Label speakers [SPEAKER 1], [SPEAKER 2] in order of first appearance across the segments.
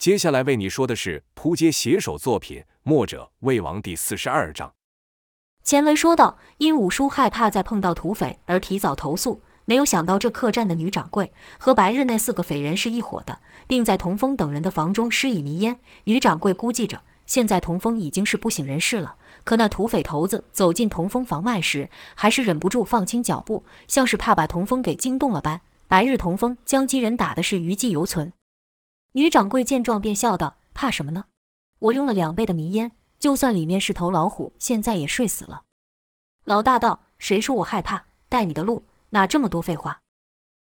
[SPEAKER 1] 接下来为你说的是扑街写手作品《墨者魏王》第四十二章。
[SPEAKER 2] 前文说到，因五叔害怕再碰到土匪而提早投宿，没有想到这客栈的女掌柜和白日那四个匪人是一伙的，并在童风等人的房中施以迷烟。女掌柜估计着，现在童风已经是不省人事了，可那土匪头子走进童风房外时，还是忍不住放轻脚步，像是怕把童风给惊动了般。白日童风将几人打的是余悸犹存。女掌柜见状，便笑道：“怕什么呢？我用了两倍的迷烟，就算里面是头老虎，现在也睡死了。”老大道：“谁说我害怕？带你的路，哪这么多废话？”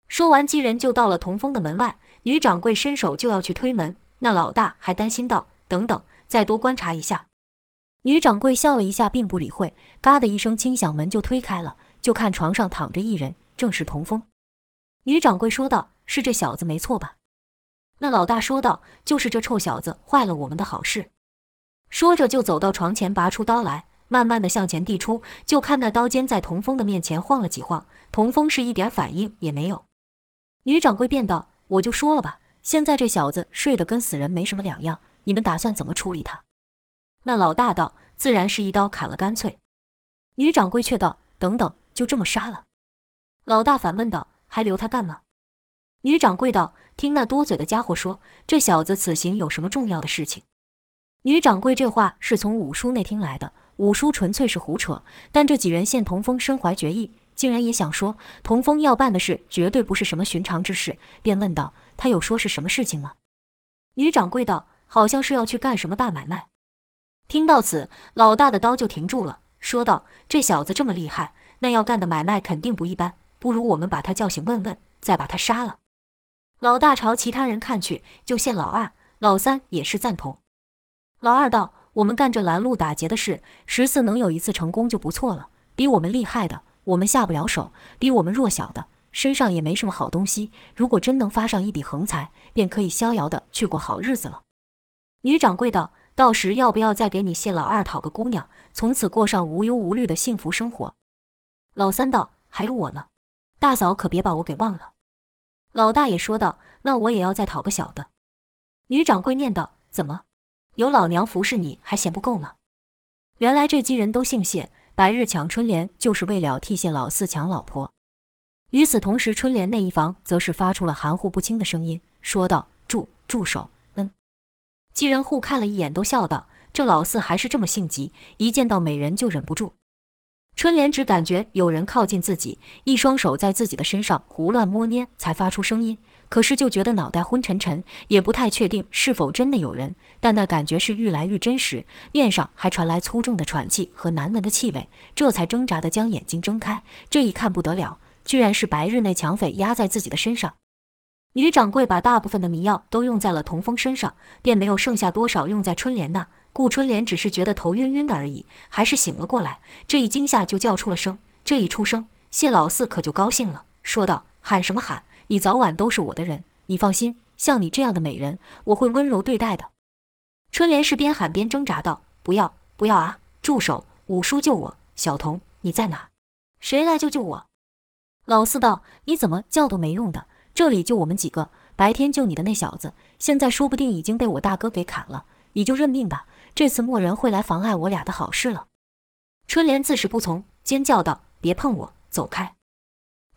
[SPEAKER 2] 说完，几人就到了童风的门外。女掌柜伸手就要去推门，那老大还担心道：“等等，再多观察一下。”女掌柜笑了一下，并不理会。嘎的一声轻响，门就推开了，就看床上躺着一人，正是童风。女掌柜说道：“是这小子没错吧？”那老大说道：“就是这臭小子坏了我们的好事。”说着就走到床前，拔出刀来，慢慢的向前递出。就看那刀尖在童风的面前晃了几晃，童风是一点反应也没有。女掌柜便道：“我就说了吧，现在这小子睡得跟死人没什么两样，你们打算怎么处理他？”那老大道：“自然是一刀砍了干脆。”女掌柜却道：“等等，就这么杀了？”老大反问道：“还留他干嘛？”女掌柜道：“听那多嘴的家伙说，这小子此行有什么重要的事情？”女掌柜这话是从五叔那听来的，五叔纯粹是胡扯。但这几人见童风身怀绝艺，竟然也想说童风要办的事绝对不是什么寻常之事，便问道：“他有说是什么事情吗？”女掌柜道：“好像是要去干什么大买卖。”听到此，老大的刀就停住了，说道：“这小子这么厉害，那要干的买卖肯定不一般，不如我们把他叫醒问问，再把他杀了。”老大朝其他人看去，就谢老二、老三也是赞同。老二道：“我们干这拦路打劫的事，十次能有一次成功就不错了。比我们厉害的，我们下不了手；比我们弱小的，身上也没什么好东西。如果真能发上一笔横财，便可以逍遥的去过好日子了。”女掌柜道：“到时要不要再给你谢老二讨个姑娘，从此过上无忧无虑的幸福生活？”老三道：“还有我呢，大嫂可别把我给忘了。”老大爷说道：“那我也要再讨个小的。”女掌柜念道：“怎么，有老娘服侍你还嫌不够吗？”原来这几人都姓谢，白日抢春联就是为了替谢老四抢老婆。与此同时，春联那一房则是发出了含糊不清的声音，说道：“住住手！”嗯，几人互看了一眼，都笑道：“这老四还是这么性急，一见到美人就忍不住。”春莲只感觉有人靠近自己，一双手在自己的身上胡乱摸捏，才发出声音。可是就觉得脑袋昏沉沉，也不太确定是否真的有人。但那感觉是愈来愈真实，面上还传来粗重的喘气和难闻的气味，这才挣扎地将眼睛睁开。这一看不得了，居然是白日那抢匪压在自己的身上。女掌柜把大部分的迷药都用在了童风身上，便没有剩下多少用在春莲那。顾春莲只是觉得头晕晕的而已，还是醒了过来。这一惊吓就叫出了声。这一出声，谢老四可就高兴了，说道：“喊什么喊？你早晚都是我的人。你放心，像你这样的美人，我会温柔对待的。”春莲是边喊边挣扎道：“不要，不要啊！住手！五叔救我！小童，你在哪？谁来救救我？”老四道：“你怎么叫都没用的，这里就我们几个。白天救你的那小子，现在说不定已经被我大哥给砍了，你就认命吧。”这次莫人会来妨碍我俩的好事了。春莲自是不从，尖叫道：“别碰我，走开！”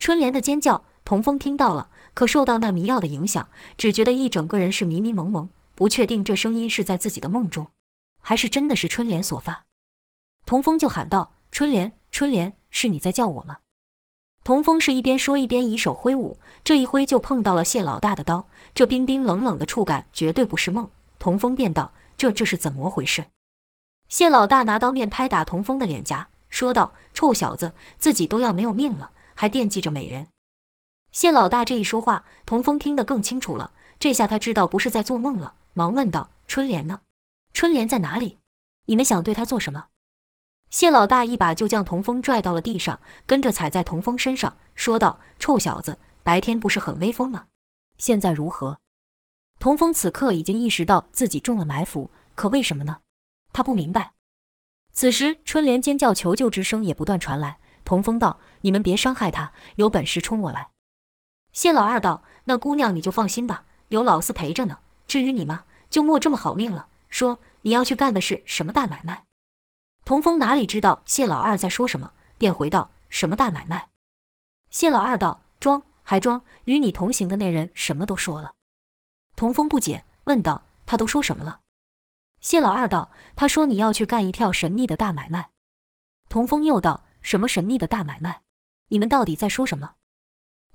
[SPEAKER 2] 春莲的尖叫，童风听到了，可受到那迷药的影响，只觉得一整个人是迷迷蒙蒙，不确定这声音是在自己的梦中，还是真的是春莲所发。童风就喊道：“春莲，春莲，是你在叫我吗？”童风是一边说一边以手挥舞，这一挥就碰到了谢老大的刀，这冰冰冷冷的触感绝对不是梦。童风便道。这这是怎么回事？谢老大拿刀面拍打童风的脸颊，说道：“臭小子，自己都要没有命了，还惦记着美人。”谢老大这一说话，童风听得更清楚了。这下他知道不是在做梦了，忙问道：“春莲呢？春莲在哪里？你们想对她做什么？”谢老大一把就将童风拽到了地上，跟着踩在童风身上，说道：“臭小子，白天不是很威风吗？现在如何？”童风此刻已经意识到自己中了埋伏，可为什么呢？他不明白。此时，春莲尖叫求救之声也不断传来。童风道：“你们别伤害她，有本事冲我来。”谢老二道：“那姑娘你就放心吧，有老四陪着呢。至于你吗？就莫这么好命了。说你要去干的是什么大买卖？童风哪里知道谢老二在说什么，便回道：“什么大买卖？”谢老二道：“装还装，与你同行的那人什么都说了。”童风不解，问道：“他都说什么了？”谢老二道：“他说你要去干一票神秘的大买卖。”童风又道：“什么神秘的大买卖？你们到底在说什么？”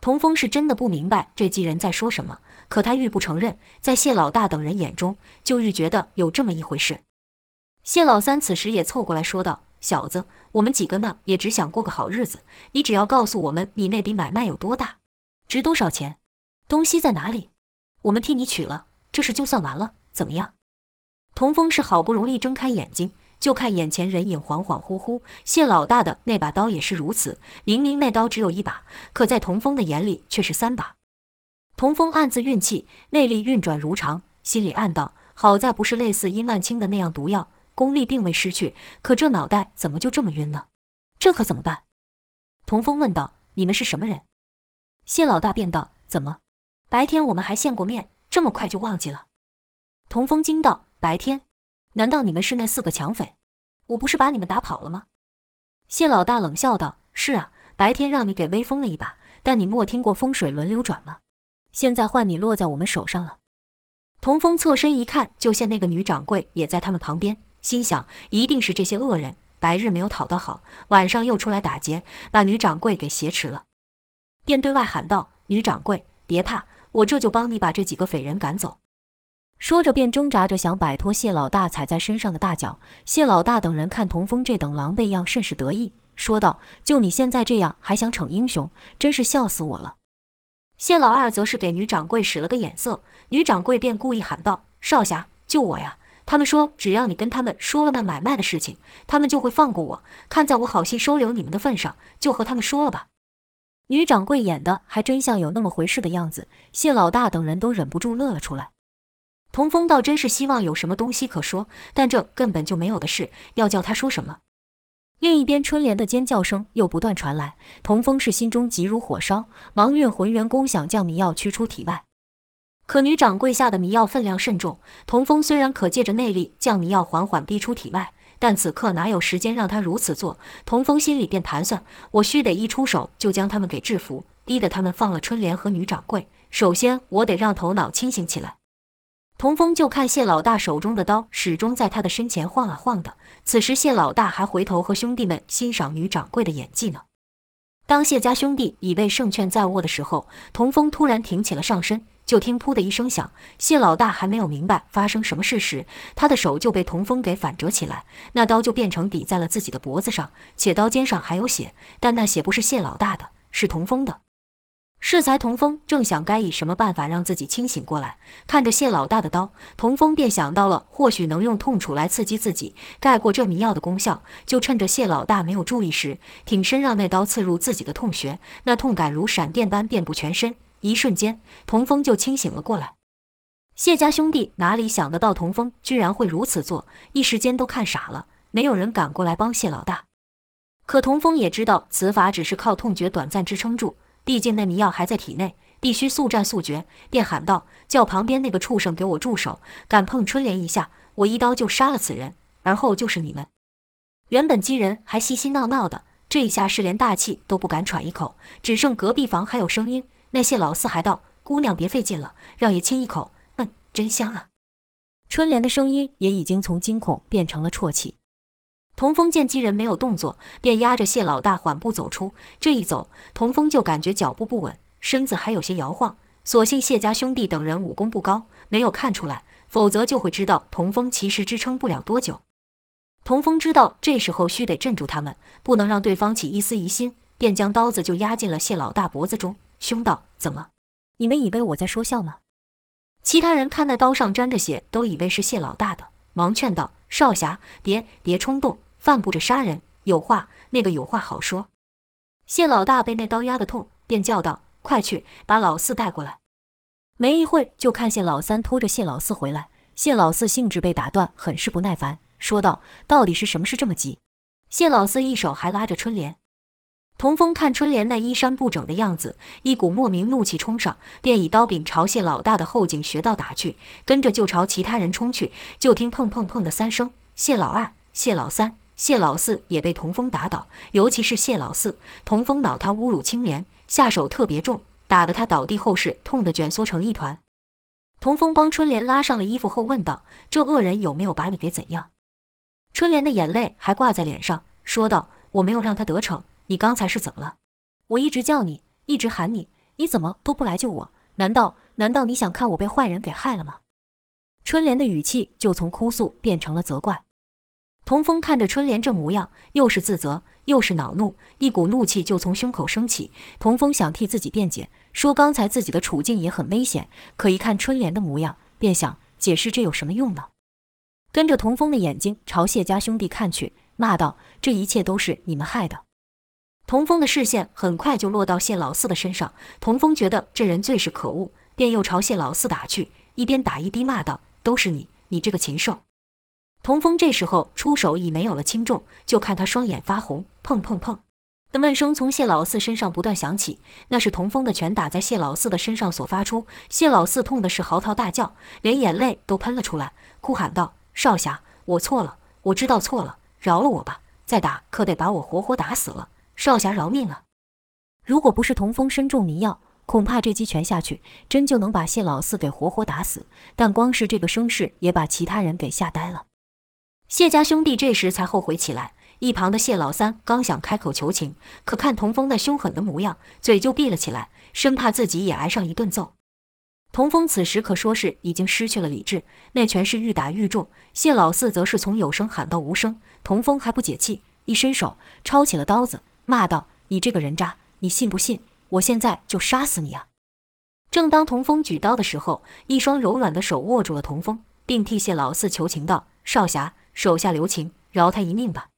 [SPEAKER 2] 童风是真的不明白这几人在说什么，可他愈不承认，在谢老大等人眼中，就愈觉得有这么一回事。谢老三此时也凑过来说道：“小子，我们几个呢，也只想过个好日子。你只要告诉我们，你那笔买卖有多大，值多少钱，东西在哪里，我们替你取了，这事就算完了，怎么样？”童峰是好不容易睁开眼睛，就看眼前人影恍恍惚惚。谢老大的那把刀也是如此，明明那刀只有一把，可在童峰的眼里却是三把。童峰暗自运气，内力运转如常，心里暗道：好在不是类似殷万清的那样毒药。功力并未失去，可这脑袋怎么就这么晕呢？这可怎么办？童峰问道：“你们是什么人？”谢老大便道：“怎么，白天我们还见过面，这么快就忘记了？”童风惊道：“白天？难道你们是那四个抢匪？我不是把你们打跑了吗？”谢老大冷笑道：“是啊，白天让你给威风了一把，但你莫听过风水轮流转吗？现在换你落在我们手上了。”童风侧身一看，就见那个女掌柜也在他们旁边。心想，一定是这些恶人白日没有讨到好，晚上又出来打劫，把女掌柜给挟持了，便对外喊道：“女掌柜，别怕，我这就帮你把这几个匪人赶走。”说着，便挣扎着想摆脱谢老大踩在身上的大脚。谢老大等人看童风这等狼狈样，甚是得意，说道：“就你现在这样，还想逞英雄，真是笑死我了。”谢老二则是给女掌柜使了个眼色，女掌柜便故意喊道：“少侠，救我呀！”他们说：“只要你跟他们说了那买卖的事情，他们就会放过我。看在我好心收留你们的份上，就和他们说了吧。”女掌柜演的还真像有那么回事的样子，谢老大等人都忍不住乐了出来。童风倒真是希望有什么东西可说，但这根本就没有的事，要叫他说什么？另一边，春莲的尖叫声又不断传来，童风是心中急如火烧，忙运浑元功想将迷药驱出体外。可女掌柜下的迷药分量甚重，童风虽然可借着内力将迷药缓缓逼出体外，但此刻哪有时间让他如此做？童风心里便盘算：我须得一出手就将他们给制服，逼得他们放了春莲和女掌柜。首先，我得让头脑清醒起来。童风就看谢老大手中的刀始终在他的身前晃啊晃的，此时谢老大还回头和兄弟们欣赏女掌柜的演技呢。当谢家兄弟以为胜券在握的时候，童风突然挺起了上身。就听“噗”的一声响，谢老大还没有明白发生什么事时，他的手就被童风给反折起来，那刀就变成抵在了自己的脖子上，且刀尖上还有血，但那血不是谢老大的，是童风的。适才童风正想该以什么办法让自己清醒过来，看着谢老大的刀，童风便想到了或许能用痛楚来刺激自己，盖过这迷药的功效，就趁着谢老大没有注意时，挺身让那刀刺入自己的痛穴，那痛感如闪电般遍布全身。一瞬间，童风就清醒了过来。谢家兄弟哪里想得到童风居然会如此做，一时间都看傻了，没有人赶过来帮谢老大。可童风也知道此法只是靠痛觉短暂支撑住，毕竟那迷药还在体内，必须速战速决，便喊道：“叫旁边那个畜生给我住手！敢碰春莲一下，我一刀就杀了此人，而后就是你们。”原本几人还嘻嘻闹闹的，这一下是连大气都不敢喘一口，只剩隔壁房还有声音。那谢老四还道：“姑娘别费劲了，让爷亲一口，嗯，真香啊！”春莲的声音也已经从惊恐变成了啜泣。童风见几人没有动作，便压着谢老大缓步走出。这一走，童风就感觉脚步不稳，身子还有些摇晃。所幸谢家兄弟等人武功不高，没有看出来，否则就会知道童风其实支撑不了多久。童风知道这时候须得镇住他们，不能让对方起一丝疑心，便将刀子就压进了谢老大脖子中。凶道：“怎么？你们以为我在说笑吗？”其他人看那刀上沾着血，都以为是谢老大的，忙劝道：“少侠，别别冲动，犯不着杀人。有话，那个有话好说。”谢老大被那刀压得痛，便叫道：“快去把老四带过来。”没一会，就看谢老三拖着谢老四回来。谢老四兴致被打断，很是不耐烦，说道：“到底是什么事这么急？”谢老四一手还拉着春莲。童风看春莲那衣衫不整的样子，一股莫名怒气冲上，便以刀柄朝谢老大的后颈穴道打去，跟着就朝其他人冲去。就听砰砰砰的三声，谢老二、谢老三、谢老四也被童风打倒，尤其是谢老四，童风恼他侮辱青莲，下手特别重，打得他倒地后事，痛得卷缩成一团。童风帮春莲拉上了衣服后问道：“这恶人有没有把你给怎样？”春莲的眼泪还挂在脸上，说道：“我没有让他得逞。”你刚才是怎么了？我一直叫你，一直喊你，你怎么都不来救我？难道难道你想看我被坏人给害了吗？春莲的语气就从哭诉变成了责怪。童风看着春莲这模样，又是自责又是恼怒，一股怒气就从胸口升起。童风想替自己辩解，说刚才自己的处境也很危险，可一看春莲的模样，便想解释这有什么用呢？跟着童风的眼睛朝谢家兄弟看去，骂道：“这一切都是你们害的。”童风的视线很快就落到谢老四的身上，童风觉得这人最是可恶，便又朝谢老四打去，一边打一边骂道：“都是你，你这个禽兽！”童风这时候出手已没有了轻重，就看他双眼发红，砰砰砰的闷声从谢老四身上不断响起，那是童风的拳打在谢老四的身上所发出。谢老四痛的是嚎啕大叫，连眼泪都喷了出来，哭喊道：“少侠，我错了，我知道错了，饶了我吧！再打可得把我活活打死了。”少侠饶命啊！如果不是童风身中迷药，恐怕这击拳下去，真就能把谢老四给活活打死。但光是这个声势，也把其他人给吓呆了。谢家兄弟这时才后悔起来。一旁的谢老三刚想开口求情，可看童风那凶狠的模样，嘴就闭了起来，生怕自己也挨上一顿揍。童风此时可说是已经失去了理智，那拳是愈打愈重。谢老四则是从有声喊到无声。童风还不解气，一伸手抄起了刀子。骂道：“你这个人渣，你信不信？我现在就杀死你啊！”正当童风举刀的时候，一双柔软的手握住了童风，并替谢老四求情道：“少侠，手下留情，饶他一命吧。”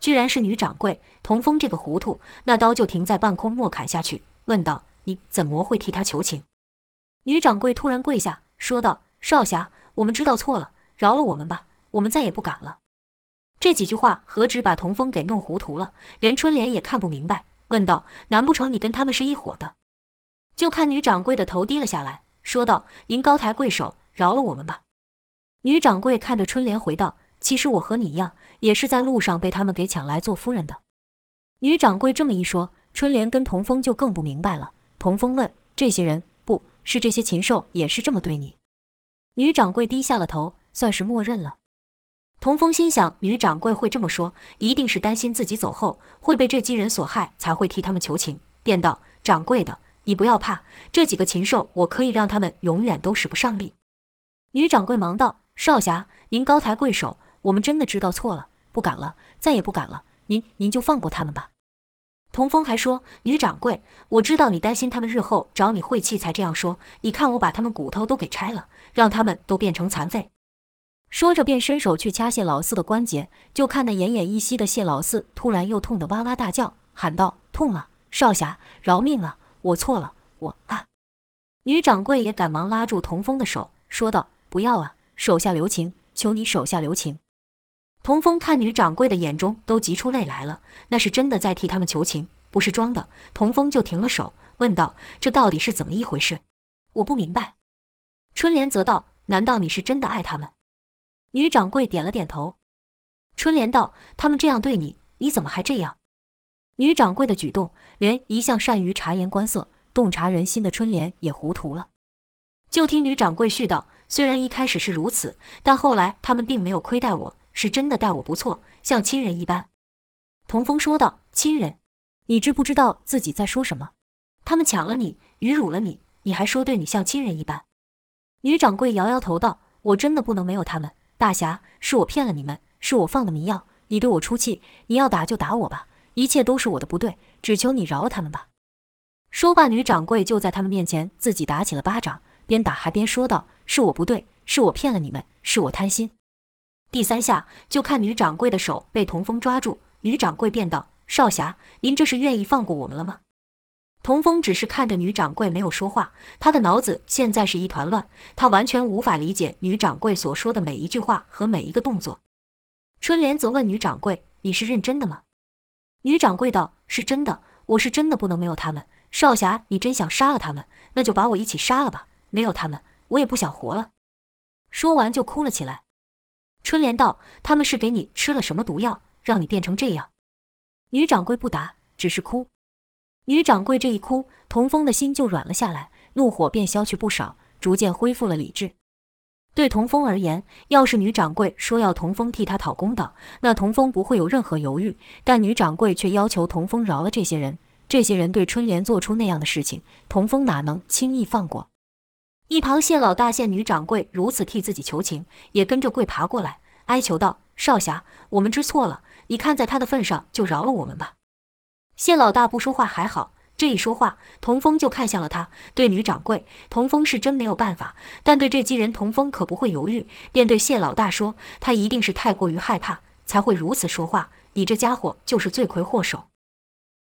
[SPEAKER 2] 居然是女掌柜，童风这个糊涂，那刀就停在半空，莫砍下去，问道：“你怎么会替他求情？”女掌柜突然跪下，说道：“少侠，我们知道错了，饶了我们吧，我们再也不敢了。”这几句话何止把童风给弄糊涂了，连春莲也看不明白，问道：“难不成你跟他们是一伙的？”就看女掌柜的头低了下来，说道：“您高抬贵手，饶了我们吧。”女掌柜看着春莲回道：“其实我和你一样，也是在路上被他们给抢来做夫人的。”女掌柜这么一说，春莲跟童风就更不明白了。童风问：“这些人，不是这些禽兽，也是这么对你？”女掌柜低下了头，算是默认了。童风心想，女掌柜会这么说，一定是担心自己走后会被这几人所害，才会替他们求情。便道：“掌柜的，你不要怕，这几个禽兽，我可以让他们永远都使不上力。”女掌柜忙道：“少侠，您高抬贵手，我们真的知道错了，不敢了，再也不敢了。您您就放过他们吧。”童风还说：“女掌柜，我知道你担心他们日后找你晦气，才这样说。你看我把他们骨头都给拆了，让他们都变成残废。”说着，便伸手去掐谢老四的关节，就看那奄奄一息的谢老四，突然又痛得哇哇大叫，喊道：“痛啊！少侠，饶命啊！我错了，我啊！”女掌柜也赶忙拉住童风的手，说道：“不要啊，手下留情，求你手下留情。”童风看女掌柜的眼中都急出泪来了，那是真的在替他们求情，不是装的。童风就停了手，问道：“这到底是怎么一回事？我不明白。”春莲则道：“难道你是真的爱他们？”女掌柜点了点头，春莲道：“他们这样对你，你怎么还这样？”女掌柜的举动，连一向善于察言观色、洞察人心的春莲也糊涂了。就听女掌柜絮道：“虽然一开始是如此，但后来他们并没有亏待我，是真的待我不错，像亲人一般。”童风说道：“亲人，你知不知道自己在说什么？他们抢了你，侮辱了你，你还说对你像亲人一般？”女掌柜摇摇头道：“我真的不能没有他们。”大侠，是我骗了你们，是我放的迷药，你对我出气，你要打就打我吧，一切都是我的不对，只求你饶了他们吧。说罢，女掌柜就在他们面前自己打起了巴掌，边打还边说道：“是我不对，是我骗了你们，是我贪心。”第三下，就看女掌柜的手被童风抓住，女掌柜便道：“少侠，您这是愿意放过我们了吗？”童风只是看着女掌柜，没有说话。他的脑子现在是一团乱，他完全无法理解女掌柜所说的每一句话和每一个动作。春莲则问女掌柜：“你是认真的吗？”女掌柜道：“是真的，我是真的不能没有他们。少侠，你真想杀了他们，那就把我一起杀了吧。没有他们，我也不想活了。说完就哭了起来。春莲道：“他们是给你吃了什么毒药，让你变成这样？”女掌柜不答，只是哭。女掌柜这一哭，童风的心就软了下来，怒火便消去不少，逐渐恢复了理智。对童风而言，要是女掌柜说要童风替他讨公道，那童风不会有任何犹豫。但女掌柜却要求童风饶了这些人，这些人对春莲做出那样的事情，童风哪能轻易放过？一旁谢老大见女掌柜如此替自己求情，也跟着跪爬过来，哀求道：“少侠，我们知错了。”你看在他的份上，就饶了我们吧。谢老大不说话还好，这一说话，童风就看向了他。对女掌柜，童风是真没有办法，但对这几人，童风可不会犹豫，便对谢老大说：“他一定是太过于害怕，才会如此说话。你这家伙就是罪魁祸首。”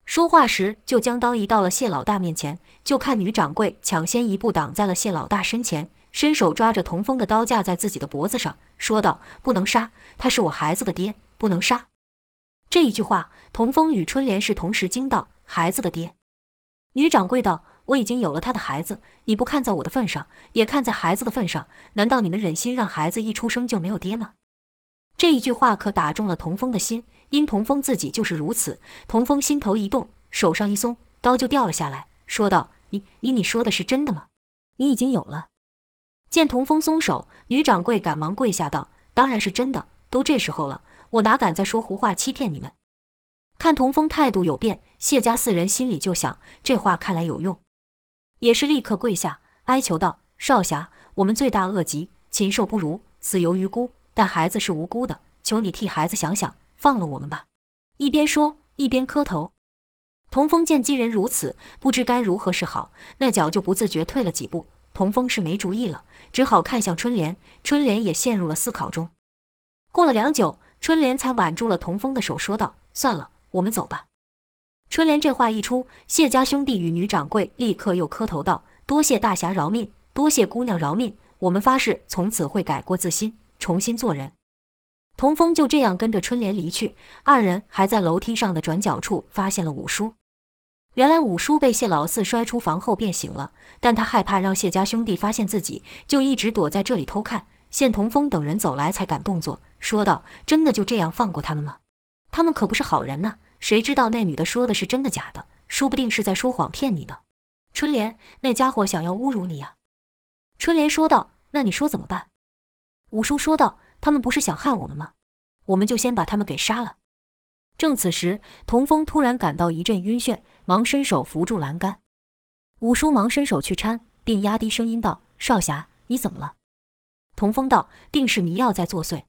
[SPEAKER 2] 说话时，就将刀移到了谢老大面前，就看女掌柜抢先一步挡在了谢老大身前，伸手抓着童风的刀架在自己的脖子上，说道：“不能杀，他是我孩子的爹，不能杀。”这一句话，童风与春莲是同时惊道：“孩子的爹。”女掌柜道：“我已经有了他的孩子，你不看在我的份上，也看在孩子的份上，难道你们忍心让孩子一出生就没有爹吗？”这一句话可打中了童风的心，因童风自己就是如此。童风心头一动，手上一松，刀就掉了下来，说道：“你你你说的是真的吗？你已经有了？”见童风松手，女掌柜赶忙跪下道：“当然是真的，都这时候了。”我哪敢再说胡话欺骗你们？看童风态度有变，谢家四人心里就想，这话看来有用，也是立刻跪下哀求道：“少侠，我们罪大恶极，禽兽不如，死犹于辜。但孩子是无辜的，求你替孩子想想，放了我们吧。”一边说一边磕头。童风见几人如此，不知该如何是好，那脚就不自觉退了几步。童风是没主意了，只好看向春莲，春莲也陷入了思考中。过了良久。春莲才挽住了童风的手，说道：“算了，我们走吧。”春莲这话一出，谢家兄弟与女掌柜立刻又磕头道：“多谢大侠饶命，多谢姑娘饶命，我们发誓从此会改过自新，重新做人。”童风就这样跟着春莲离去。二人还在楼梯上的转角处发现了五叔。原来五叔被谢老四摔出房后便醒了，但他害怕让谢家兄弟发现自己，就一直躲在这里偷看。见童风等人走来，才敢动作，说道：“真的就这样放过他们吗？他们可不是好人呐！谁知道那女的说的是真的假的？说不定是在说谎骗你呢。”春莲，那家伙想要侮辱你呀！春莲说道：“那你说怎么办？”五叔说道：“他们不是想害我们吗？我们就先把他们给杀了。”正此时，童风突然感到一阵晕眩，忙伸手扶住栏杆。五叔忙伸手去搀，并压低声音道：“少侠，你怎么了？”童风道：“定是迷药在作祟。”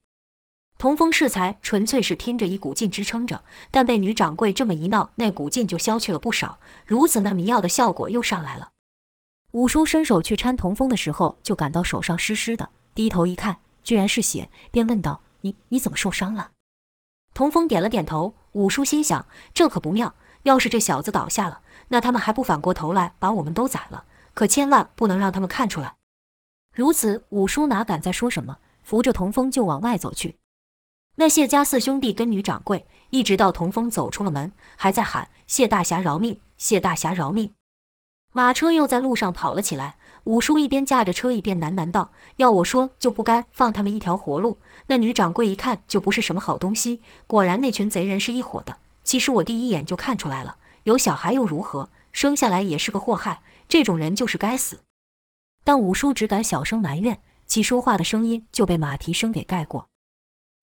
[SPEAKER 2] 童风适才纯粹是拼着一股劲支撑着，但被女掌柜这么一闹，那股劲就消去了不少。如此，那迷药的效果又上来了。五叔伸手去搀童风的时候，就感到手上湿湿的，低头一看，居然是血，便问道：“你你怎么受伤了？”童风点了点头。五叔心想：这可不妙，要是这小子倒下了，那他们还不反过头来把我们都宰了？可千万不能让他们看出来。如此，五叔哪敢再说什么，扶着童风就往外走去。那谢家四兄弟跟女掌柜，一直到童风走出了门，还在喊：“谢大侠饶命！谢大侠饶命！”马车又在路上跑了起来。五叔一边驾着车，一边喃喃道：“要我说，就不该放他们一条活路。”那女掌柜一看就不是什么好东西，果然那群贼人是一伙的。其实我第一眼就看出来了，有小孩又如何？生下来也是个祸害，这种人就是该死。但五叔只敢小声埋怨，其说话的声音就被马蹄声给盖过。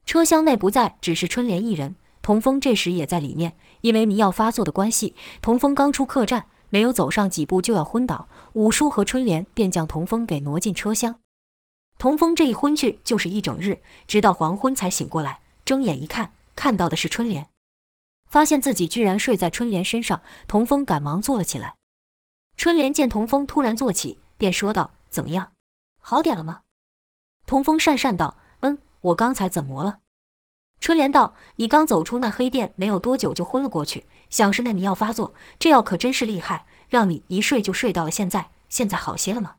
[SPEAKER 2] 车厢内不再只是春莲一人，童风这时也在里面。因为迷药发作的关系，童风刚出客栈，没有走上几步就要昏倒。五叔和春莲便将童风给挪进车厢。童风这一昏去就是一整日，直到黄昏才醒过来。睁眼一看，看到的是春莲，发现自己居然睡在春莲身上。童风赶忙坐了起来。春莲见童风突然坐起。便说道：“怎么样，好点了吗？”童风讪讪道：“嗯，我刚才怎么了？”春莲道：“你刚走出那黑店没有多久就昏了过去，想是那迷药发作。这药可真是厉害，让你一睡就睡到了现在。现在好些了吗？”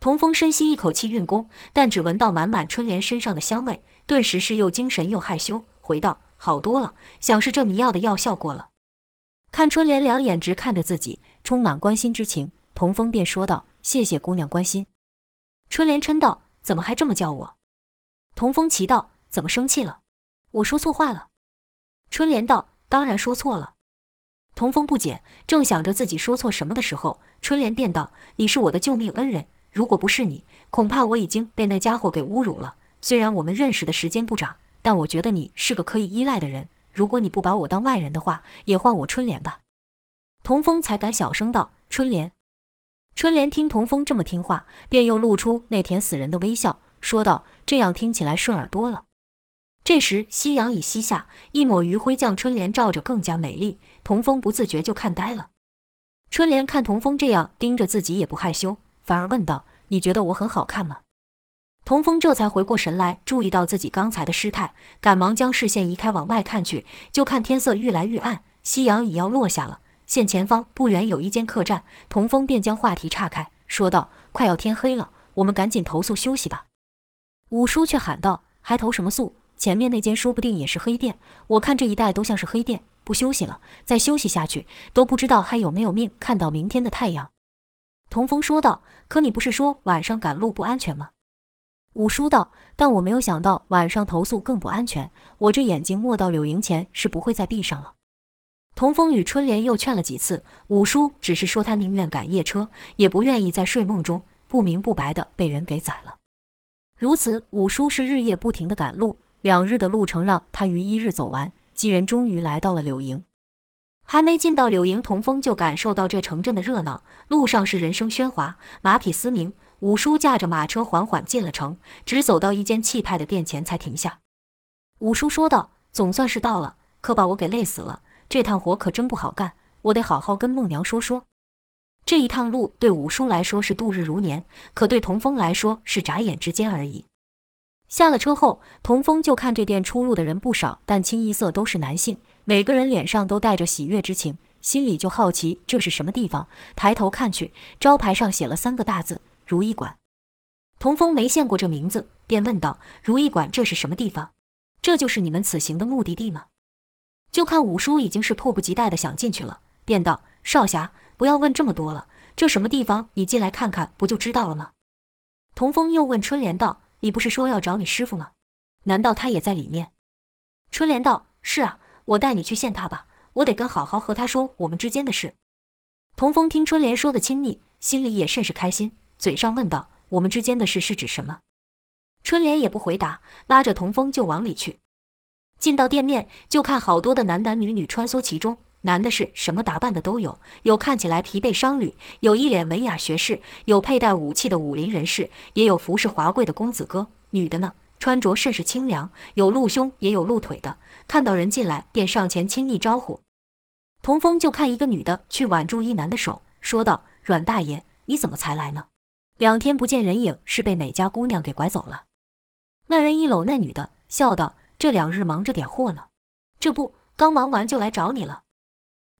[SPEAKER 2] 童风深吸一口气运功，但只闻到满满春莲身上的香味，顿时是又精神又害羞，回道：“好多了，想是这迷药的药效过了。”看春莲两眼直看着自己，充满关心之情，童风便说道：“谢谢姑娘关心。”春莲嗔道：“怎么还这么叫我？”童风奇道：“怎么生气了？我说错话了？”春莲道：“当然说错了。”童风不解，正想着自己说错什么的时候，春莲便道：“你是我的救命恩人，如果不是你，恐怕我已经被那家伙给侮辱了。虽然我们认识的时间不长，但我觉得你是个可以依赖的人。如果你不把我当外人的话，也唤我春莲吧。”童风才敢小声道：“春莲。”春莲听童风这么听话，便又露出那甜死人的微笑，说道：“这样听起来顺耳多了。”这时夕阳已西下，一抹余晖将春莲照着更加美丽。童风不自觉就看呆了。春莲看童风这样盯着自己，也不害羞，反而问道：“你觉得我很好看吗？”童风这才回过神来，注意到自己刚才的失态，赶忙将视线移开，往外看去，就看天色愈来愈暗，夕阳已要落下了。见前方不远有一间客栈，童风便将话题岔开，说道：“快要天黑了，我们赶紧投宿休息吧。”五叔却喊道：“还投什么宿？前面那间说不定也是黑店，我看这一带都像是黑店。”不休息了，再休息下去都不知道还有没有命看到明天的太阳。”童风说道。“可你不是说晚上赶路不安全吗？”五叔道：“但我没有想到晚上投宿更不安全。我这眼睛没到柳营前是不会再闭上了。”童风与春莲又劝了几次，五叔只是说他宁愿赶夜车，也不愿意在睡梦中不明不白的被人给宰了。如此，五叔是日夜不停的赶路，两日的路程让他于一日走完。几人终于来到了柳营，还没进到柳营，童风就感受到这城镇的热闹。路上是人声喧哗，马匹嘶鸣。五叔驾着马车缓缓进了城，只走到一间气派的店前才停下。五叔说道：“总算是到了，可把我给累死了。这趟活可真不好干，我得好好跟孟娘说说。”这一趟路对五叔来说是度日如年，可对童风来说是眨眼之间而已。下了车后，童风就看这店出入的人不少，但清一色都是男性，每个人脸上都带着喜悦之情，心里就好奇这是什么地方。抬头看去，招牌上写了三个大字“如意馆”。童风没见过这名字，便问道：“如意馆这是什么地方？这就是你们此行的目的地吗？”就看五叔已经是迫不及待地想进去了，便道：“少侠，不要问这么多了，这什么地方，你进来看看不就知道了吗？”童风又问春莲道。你不是说要找你师傅吗？难道他也在里面？春莲道：“是啊，我带你去见他吧。我得跟好好和他说我们之间的事。”童风听春莲说的亲昵，心里也甚是开心，嘴上问道：“我们之间的事是指什么？”春莲也不回答，拉着童风就往里去。进到店面，就看好多的男男女女穿梭其中。男的是什么打扮的都有，有看起来疲惫商旅，有一脸文雅学士，有佩戴武器的武林人士，也有服饰华贵的公子哥。女的呢，穿着甚是清凉，有露胸也有露腿的。看到人进来，便上前亲昵招呼。童风就看一个女的去挽住一男的手，说道：“阮大爷，你怎么才来呢？两天不见人影，是被哪家姑娘给拐走了？”那人一搂那女的，笑道：“这两日忙着点货呢，这不刚忙完就来找你了。”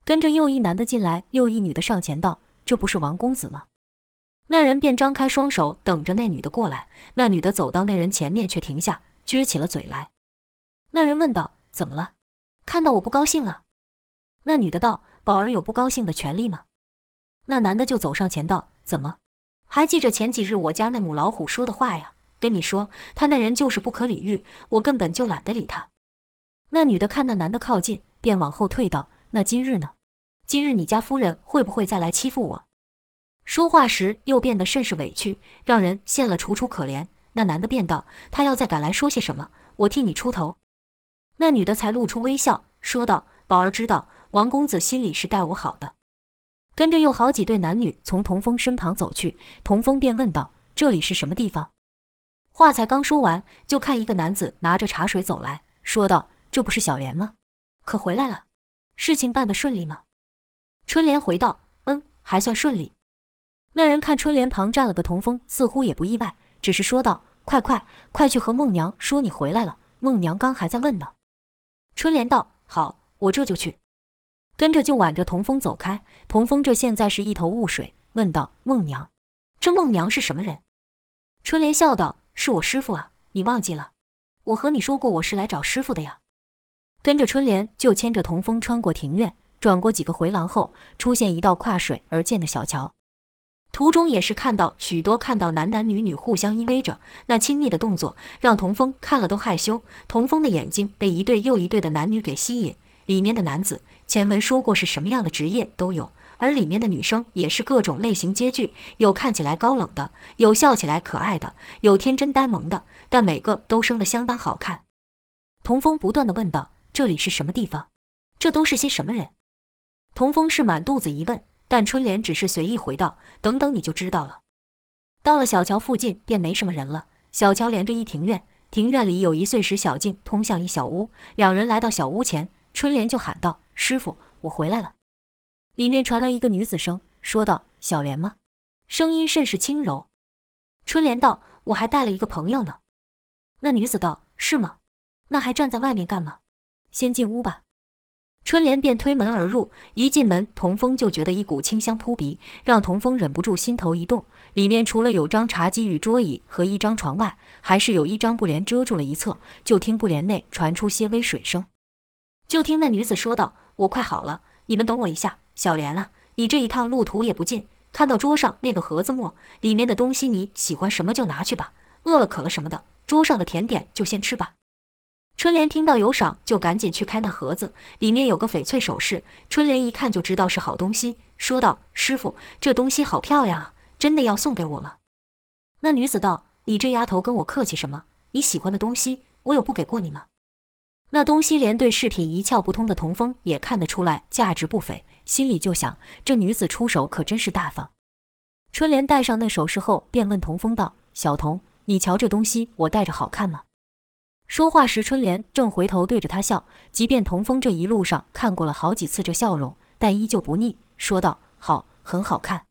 [SPEAKER 2] 跟着又一男的进来，又一女的上前道：“这不是王公子吗？”那人便张开双手等着那女的过来。那女的走到那人前面，却停下，撅起了嘴来。那人问道：“怎么了？看到我不高兴了？”那女的道：“宝儿有不高兴的权利吗？”那男的就走上前道：“怎么？还记着前几日我家那母老虎说的话呀？跟你说，他那人就是不可理喻，我根本就懒得理他。”那女的看那男的靠近，便往后退道：“那今日呢？”今日你家夫人会不会再来欺负我？说话时又变得甚是委屈，让人见了楚楚可怜。那男的便道：“他要再敢来说些什么，我替你出头。”那女的才露出微笑，说道：“宝儿知道，王公子心里是待我好的。”跟着又好几对男女从童风身旁走去，童风便问道：“这里是什么地方？”话才刚说完，就看一个男子拿着茶水走来说道：“这不是小莲吗？可回来了，事情办得顺利吗？”春莲回道：“嗯，还算顺利。”那人看春莲旁站了个童风，似乎也不意外，只是说道：“快快快去和孟娘说你回来了。孟娘刚还在问呢。”春莲道：“好，我这就去。”跟着就挽着童风走开。童风这现在是一头雾水，问道：“孟娘，这孟娘是什么人？”春莲笑道：“是我师傅啊，你忘记了？我和你说过，我是来找师傅的呀。”跟着春莲就牵着童风穿过庭院。转过几个回廊后，出现一道跨水而建的小桥。途中也是看到许多看到男男女女互相依偎着，那亲密的动作让童风看了都害羞。童风的眼睛被一对又一对的男女给吸引，里面的男子前文说过是什么样的职业都有，而里面的女生也是各种类型皆具，有看起来高冷的，有笑起来可爱的，有天真呆萌的，但每个都生得相当好看。童风不断地问道：“这里是什么地方？这都是些什么人？”童风是满肚子疑问。但春莲只是随意回道：“等等，你就知道了。”到了小桥附近，便没什么人了。小桥连着一庭院，庭院里有一碎石小径通向一小屋。两人来到小屋前，春莲就喊道：“师傅，我回来了。”里面传来一个女子声，说道：“小莲吗？”声音甚是轻柔。春莲道：“我还带了一个朋友呢。”那女子道：“是吗？那还站在外面干嘛？先进屋吧。”春莲便推门而入，一进门，童风就觉得一股清香扑鼻，让童风忍不住心头一动。里面除了有张茶几与桌椅和一张床外，还是有一张布帘遮住了一侧。就听布帘内传出些微水声，就听那女子说道：“我快好了，你们等我一下。小莲啊，你这一趟路途也不近，看到桌上那个盒子没？里面的东西你喜欢什么就拿去吧，饿了渴了什么的，桌上的甜点就先吃吧。”春莲听到有赏，就赶紧去开那盒子，里面有个翡翠首饰。春莲一看就知道是好东西，说道：“师傅，这东西好漂亮啊，真的要送给我吗？”那女子道：“你这丫头跟我客气什么？你喜欢的东西，我有不给过你吗？”那东西连对饰品一窍不通的童风也看得出来价值不菲，心里就想：这女子出手可真是大方。春莲戴上那首饰后，便问童风道：“小童，你瞧这东西，我戴着好看吗？”说话时，春莲正回头对着他笑。即便童风这一路上看过了好几次这笑容，但依旧不腻，说道：“好，很好看。”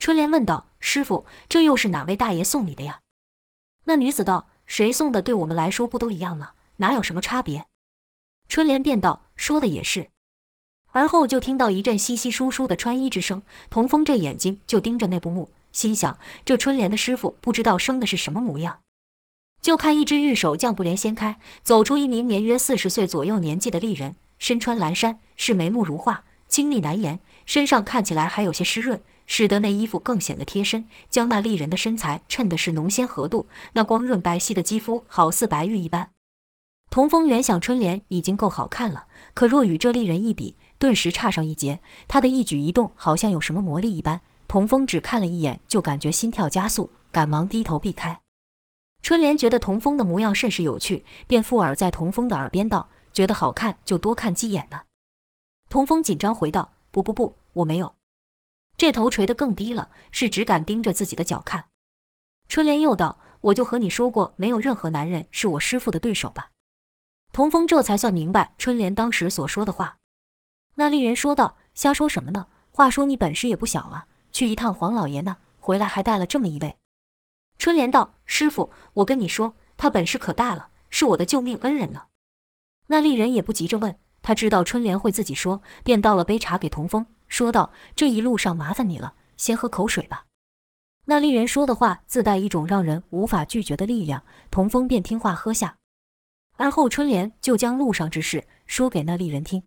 [SPEAKER 2] 春莲问道：“师傅，这又是哪位大爷送你的呀？”那女子道：“谁送的，对我们来说不都一样吗？哪有什么差别？”春莲便道：“说的也是。”而后就听到一阵稀稀疏疏的穿衣之声，童风这眼睛就盯着那布幕，心想：这春莲的师傅不知道生的是什么模样。就看一只玉手将布帘掀开，走出一名年约四十岁左右年纪的丽人，身穿蓝衫，是眉目如画，清丽难言，身上看起来还有些湿润，使得那衣服更显得贴身，将那丽人的身材衬的是浓纤合度，那光润白皙的肌肤好似白玉一般。童风原想春莲已经够好看了，可若与这丽人一比，顿时差上一截。他的一举一动好像有什么魔力一般，童风只看了一眼就感觉心跳加速，赶忙低头避开。春莲觉得童风的模样甚是有趣，便附耳在童风的耳边道：“觉得好看就多看几眼呢。”童风紧张回道：“不不不，我没有。”这头垂得更低了，是只敢盯着自己的脚看。春莲又道：“我就和你说过，没有任何男人是我师父的对手吧？”童风这才算明白春莲当时所说的话。那丽人说道：“瞎说什么呢？话说你本事也不小啊，去一趟黄老爷那，回来还带了这么一位。”春莲道：“师傅，我跟你说，他本事可大了，是我的救命恩人呢。”那丽人也不急着问，他知道春莲会自己说，便倒了杯茶给童风，说道：“这一路上麻烦你了，先喝口水吧。”那丽人说的话自带一种让人无法拒绝的力量，童风便听话喝下。而后春莲就将路上之事说给那丽人听。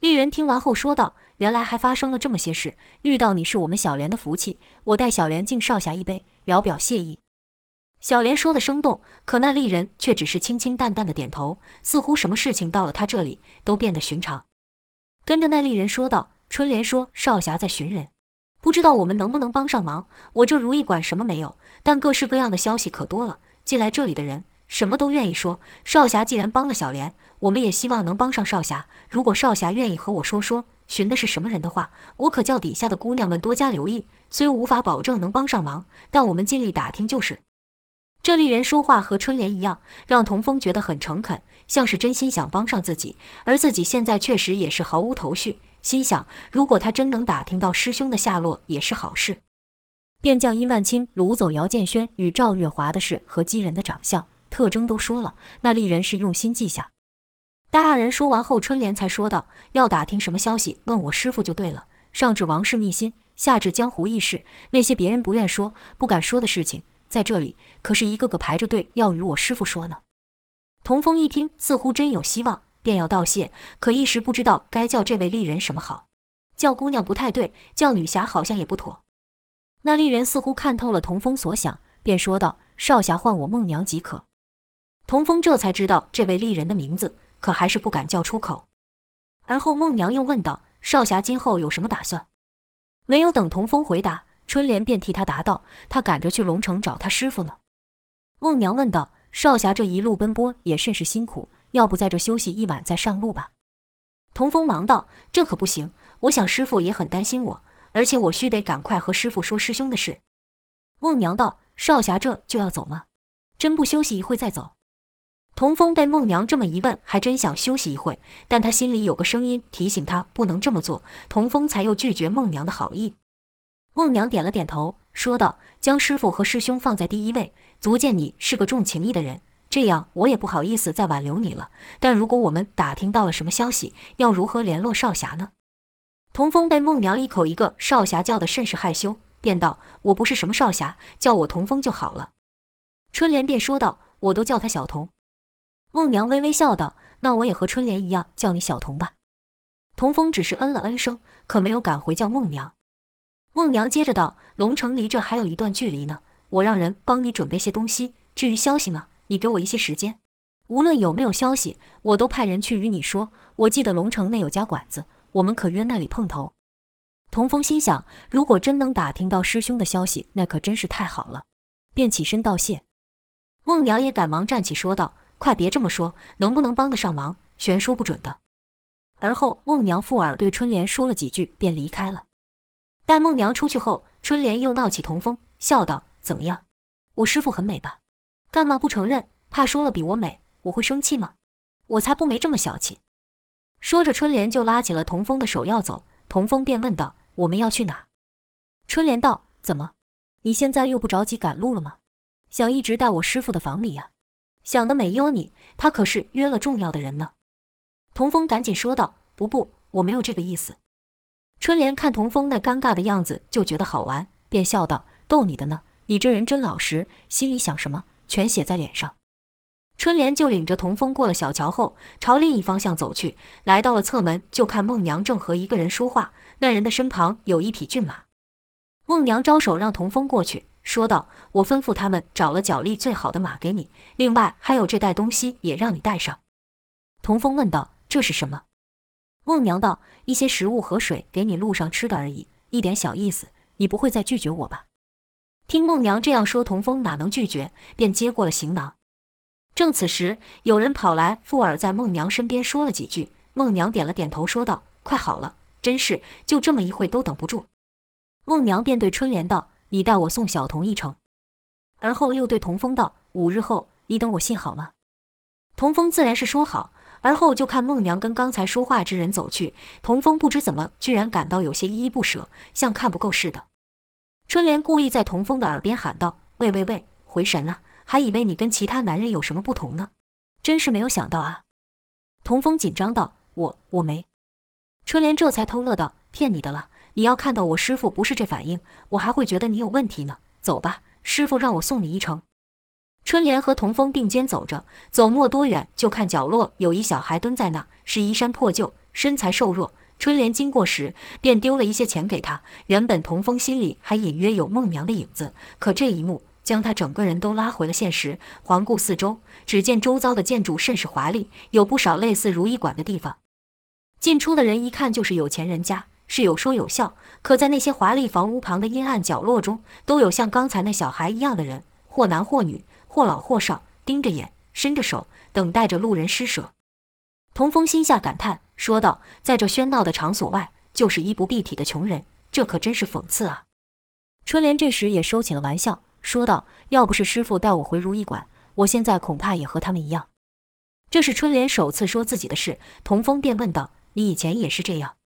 [SPEAKER 2] 丽人听完后说道：“原来还发生了这么些事，遇到你是我们小莲的福气，我代小莲敬少侠一杯。”聊表谢意，小莲说的生动，可那丽人却只是清清淡淡的点头，似乎什么事情到了他这里都变得寻常。跟着那丽人说道：“春莲说少侠在寻人，不知道我们能不能帮上忙。我这如意馆什么没有，但各式各样的消息可多了。进来这里的人什么都愿意说。少侠既然帮了小莲，我们也希望能帮上少侠。如果少侠愿意和我说说寻的是什么人的话，我可叫底下的姑娘们多加留意。”虽无法保证能帮上忙，但我们尽力打听就是。这丽人说话和春莲一样，让童风觉得很诚恳，像是真心想帮上自己。而自己现在确实也是毫无头绪，心想如果他真能打听到师兄的下落，也是好事。便将殷万清掳走姚建轩与赵月华的事和姬人的长相特征都说了。那丽人是用心记下。待二人说完后，春莲才说道：“要打听什么消息，问我师父就对了。上至王室秘辛。”下至江湖义士，那些别人不愿说、不敢说的事情，在这里可是一个个排着队要与我师父说呢。童风一听，似乎真有希望，便要道谢，可一时不知道该叫这位丽人什么好。叫姑娘不太对，叫女侠好像也不妥。那丽人似乎看透了童风所想，便说道：“少侠唤我孟娘即可。”童风这才知道这位丽人的名字，可还是不敢叫出口。而后孟娘又问道：“少侠今后有什么打算？”没有等童风回答，春莲便替他答道：“他赶着去龙城找他师傅呢。”孟娘问道：“少侠这一路奔波也甚是辛苦，要不在这休息一晚再上路吧？”童风忙道：“这可不行。”我想师傅也很担心我，而且我须得赶快和师傅说师兄的事。孟娘道：“少侠这就要走吗？真不休息一会再走？”童风被孟娘这么一问，还真想休息一会，但他心里有个声音提醒他不能这么做，童风才又拒绝孟娘的好意。孟娘点了点头，说道：“将师傅和师兄放在第一位，足见你是个重情义的人。这样我也不好意思再挽留你了。但如果我们打听到了什么消息，要如何联络少侠呢？”童风被孟娘一口一个少侠叫得甚是害羞，便道：“我不是什么少侠，叫我童风就好了。”春莲便说道：“我都叫他小童。”孟娘微微笑道：“那我也和春莲一样叫你小童吧。”童风只是嗯了嗯声，可没有敢回叫孟娘。孟娘接着道：“龙城离这还有一段距离呢，我让人帮你准备些东西。至于消息呢，你给我一些时间，无论有没有消息，我都派人去与你说。我记得龙城内有家馆子。”我们可约那里碰头。童风心想，如果真能打听到师兄的消息，那可真是太好了，便起身道谢。孟娘也赶忙站起说道：“快别这么说，能不能帮得上忙，悬说不准的。”而后孟娘附耳对春莲说了几句，便离开了。待孟娘出去后，春莲又闹起童风，笑道：“怎么样，我师傅很美吧？干嘛不承认？怕说了比我美，我会生气吗？我才不没这么小气。”说着，春莲就拉起了童风的手要走，童风便问道：“我们要去哪？”春莲道：“怎么，你现在又不着急赶路了吗？想一直待我师傅的房里呀？想得美哟你，他可是约了重要的人呢。”童风赶紧说道：“不不，我没有这个意思。”春莲看童风那尴尬的样子，就觉得好玩，便笑道：“逗你的呢，你这人真老实，心里想什么全写在脸上。”春莲就领着童风过了小桥后，朝另一方向走去。来到了侧门，就看孟娘正和一个人说话。那人的身旁有一匹骏马。孟娘招手让童风过去，说道：“我吩咐他们找了脚力最好的马给你，另外还有这袋东西也让你带上。”童风问道：“这是什么？”孟娘道：“一些食物和水，给你路上吃的而已，一点小意思，你不会再拒绝我吧？”听孟娘这样说，童风哪能拒绝，便接过了行囊。正此时，有人跑来附耳在孟娘身边说了几句。孟娘点了点头，说道：“快好了，真是就这么一会都等不住。”孟娘便对春莲道：“你带我送小童一程。”而后又对童风道：“五日后你等我信好吗？”童风自然是说好。而后就看孟娘跟刚才说话之人走去。童风不知怎么，居然感到有些依依不舍，像看不够似的。春莲故意在童风的耳边喊道：“喂喂喂，回神了！”还以为你跟其他男人有什么不同呢，真是没有想到啊！童风紧张道：“我我没。”春莲这才偷乐道：“骗你的了，你要看到我师傅不是这反应，我还会觉得你有问题呢。走吧，师傅让我送你一程。”春莲和童风并肩走着，走没多远，就看角落有一小孩蹲在那，是衣衫破旧，身材瘦弱。春莲经过时，便丢了一些钱给他。原本童风心里还隐约有孟娘的影子，可这一幕。将他整个人都拉回了现实。环顾四周，只见周遭的建筑甚是华丽，有不少类似如意馆的地方。进出的人一看就是有钱人家，是有说有笑。可在那些华丽房屋旁的阴暗角落中，都有像刚才那小孩一样的人，或男或女，或老或少，盯着眼，伸着手，等待着路人施舍。童风心下感叹，说道：“在这喧闹的场所外，就是衣不蔽体的穷人，这可真是讽刺啊！”春莲这时也收起了玩笑。说道：“要不是师傅带我回如意馆，我现在恐怕也和他们一样。”这是春莲首次说自己的事，童风便问道：“你以前也是这样？”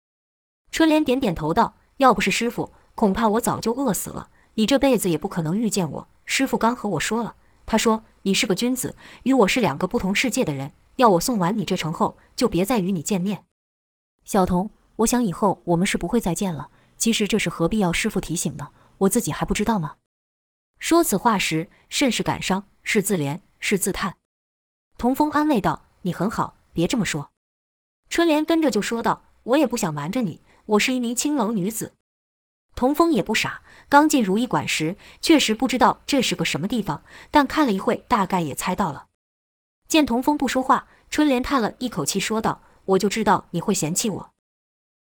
[SPEAKER 2] 春莲点点头道：“要不是师傅，恐怕我早就饿死了。你这辈子也不可能遇见我。师傅刚和我说了，他说你是个君子，与我是两个不同世界的人，要我送完你这程后，就别再与你见面。”小童，我想以后我们是不会再见了。其实这是何必要师傅提醒呢？我自己还不知道吗？说此话时，甚是感伤，是自怜，是自叹。童风安慰道：“你很好，别这么说。春莲跟着就说道：“我也不想瞒着你，我是一名青楼女子。”童风也不傻，刚进如意馆时，确实不知道这是个什么地方，但看了一会，大概也猜到了。见童风不说话，春莲叹了一口气，说道：“我就知道你会嫌弃我。”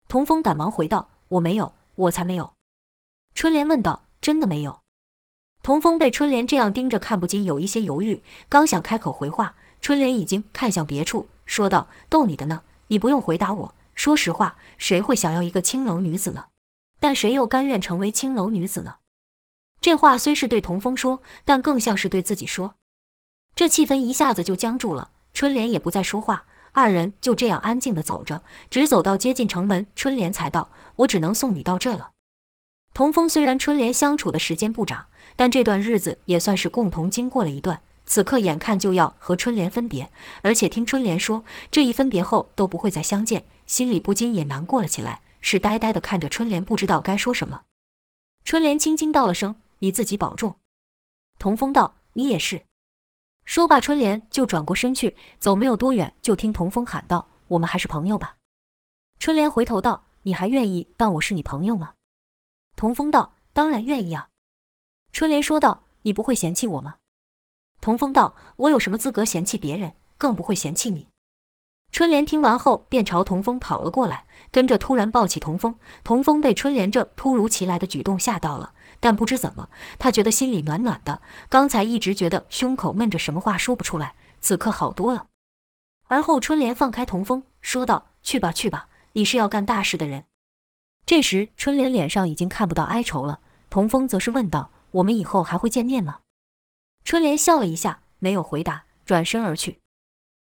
[SPEAKER 2] 童风赶忙回道：“我没有，我才没有。”春莲问道：“真的没有？”童风被春莲这样盯着看，不禁有一些犹豫，刚想开口回话，春莲已经看向别处，说道：“逗你的呢，你不用回答我。说实话，谁会想要一个青楼女子呢？但谁又甘愿成为青楼女子呢？”这话虽是对童风说，但更像是对自己说。这气氛一下子就僵住了，春莲也不再说话，二人就这样安静地走着，直走到接近城门，春莲才道：“我只能送你到这了。”童风虽然春莲相处的时间不长，但这段日子也算是共同经过了一段。此刻眼看就要和春莲分别，而且听春莲说这一分别后都不会再相见，心里不禁也难过了起来，是呆呆地看着春莲，不知道该说什么。春莲轻轻道了声：“你自己保重。”童风道：“你也是。”说罢，春莲就转过身去，走没有多远，就听童风喊道：“我们还是朋友吧。”春莲回头道：“你还愿意当我是你朋友吗？”童风道：“当然愿意啊。”春莲说道：“你不会嫌弃我吗？”童风道：“我有什么资格嫌弃别人，更不会嫌弃你。”春莲听完后，便朝童风跑了过来，跟着突然抱起童风。童风被春莲这突如其来的举动吓到了。但不知怎么，他觉得心里暖暖的。刚才一直觉得胸口闷着，什么话说不出来，此刻好多了。而后，春莲放开童风，说道：“去吧，去吧，你是要干大事的人。”这时，春莲脸上已经看不到哀愁了。童风则是问道：“我们以后还会见面吗？”春莲笑了一下，没有回答，转身而去。